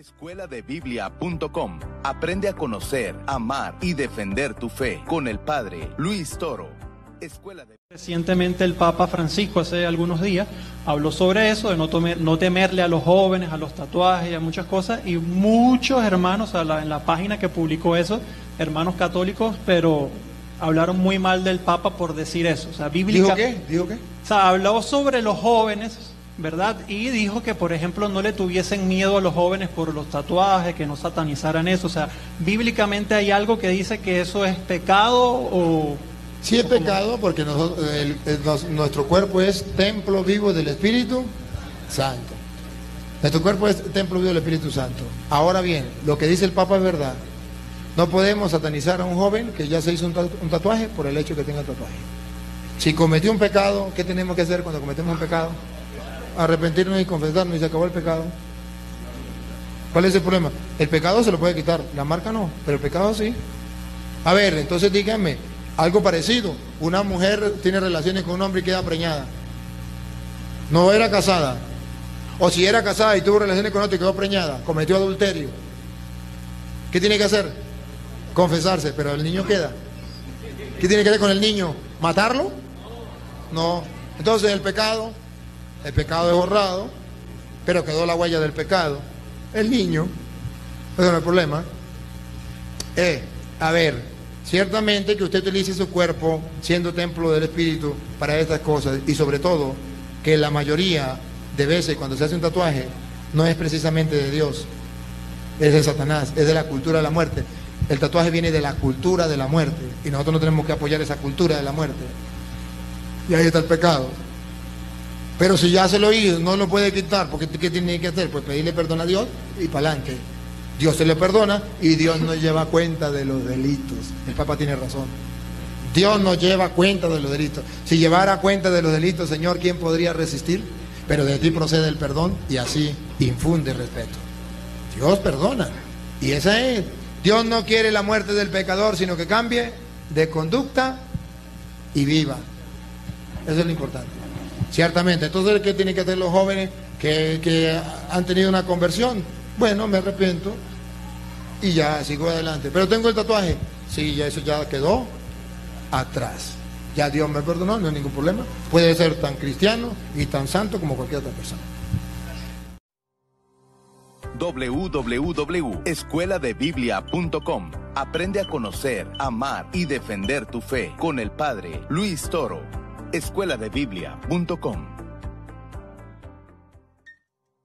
Escueladebiblia.com. Aprende a conocer, amar y defender tu fe con el Padre Luis Toro. Escuela de... Recientemente el Papa Francisco, hace algunos días, habló sobre eso, de no, no temerle a los jóvenes, a los tatuajes y a muchas cosas, y muchos hermanos en la página que publicó eso, hermanos católicos, pero hablaron muy mal del Papa por decir eso. O sea, ¿Dijo qué? ¿Dijo qué? O sea, habló sobre los jóvenes, ¿verdad? Y dijo que, por ejemplo, no le tuviesen miedo a los jóvenes por los tatuajes, que no satanizaran eso. O sea, bíblicamente hay algo que dice que eso es pecado o... Sí es pecado porque nuestro cuerpo es templo vivo del Espíritu Santo. Nuestro cuerpo es templo vivo del Espíritu Santo. Ahora bien, lo que dice el Papa es verdad. No podemos satanizar a un joven que ya se hizo un tatuaje por el hecho que tenga tatuaje. Si cometió un pecado, ¿qué tenemos que hacer cuando cometemos un pecado? Arrepentirnos y confesarnos y se acabó el pecado. ¿Cuál es el problema? El pecado se lo puede quitar, la marca no, pero el pecado sí. A ver, entonces díganme, algo parecido. Una mujer tiene relaciones con un hombre y queda preñada. No era casada. O si era casada y tuvo relaciones con otro y quedó preñada, cometió adulterio. ¿Qué tiene que hacer? Confesarse, pero el niño queda. ¿Qué tiene que hacer con el niño? ¿Matarlo? No. Entonces el pecado el pecado es borrado, pero quedó la huella del pecado. El niño, eso no es el problema. Eh, a ver, ciertamente que usted utilice su cuerpo siendo templo del Espíritu para estas cosas y sobre todo que la mayoría de veces cuando se hace un tatuaje no es precisamente de Dios, es de Satanás, es de la cultura de la muerte. El tatuaje viene de la cultura de la muerte y nosotros no tenemos que apoyar esa cultura de la muerte. Y ahí está el pecado. Pero si ya se lo hizo, no lo puede quitar, porque ¿qué tiene que hacer? Pues pedirle perdón a Dios y para adelante. Dios se le perdona y Dios no lleva cuenta de los delitos. El Papa tiene razón. Dios no lleva cuenta de los delitos. Si llevara cuenta de los delitos, Señor, ¿quién podría resistir? Pero de ti procede el perdón y así infunde respeto. Dios perdona. Y esa es. Dios no quiere la muerte del pecador, sino que cambie de conducta y viva. Eso es lo importante. Ciertamente. Entonces, ¿qué tienen que hacer los jóvenes que, han tenido una conversión? Bueno, me arrepiento y ya sigo adelante. Pero tengo el tatuaje. Sí, ya eso ya quedó atrás. Ya Dios me perdonó, no hay ningún problema. Puede ser tan cristiano y tan santo como cualquier otra persona www.escueladebiblia.com Aprende a conocer, amar y defender tu fe con el Padre Luis Toro escueladebiblia.com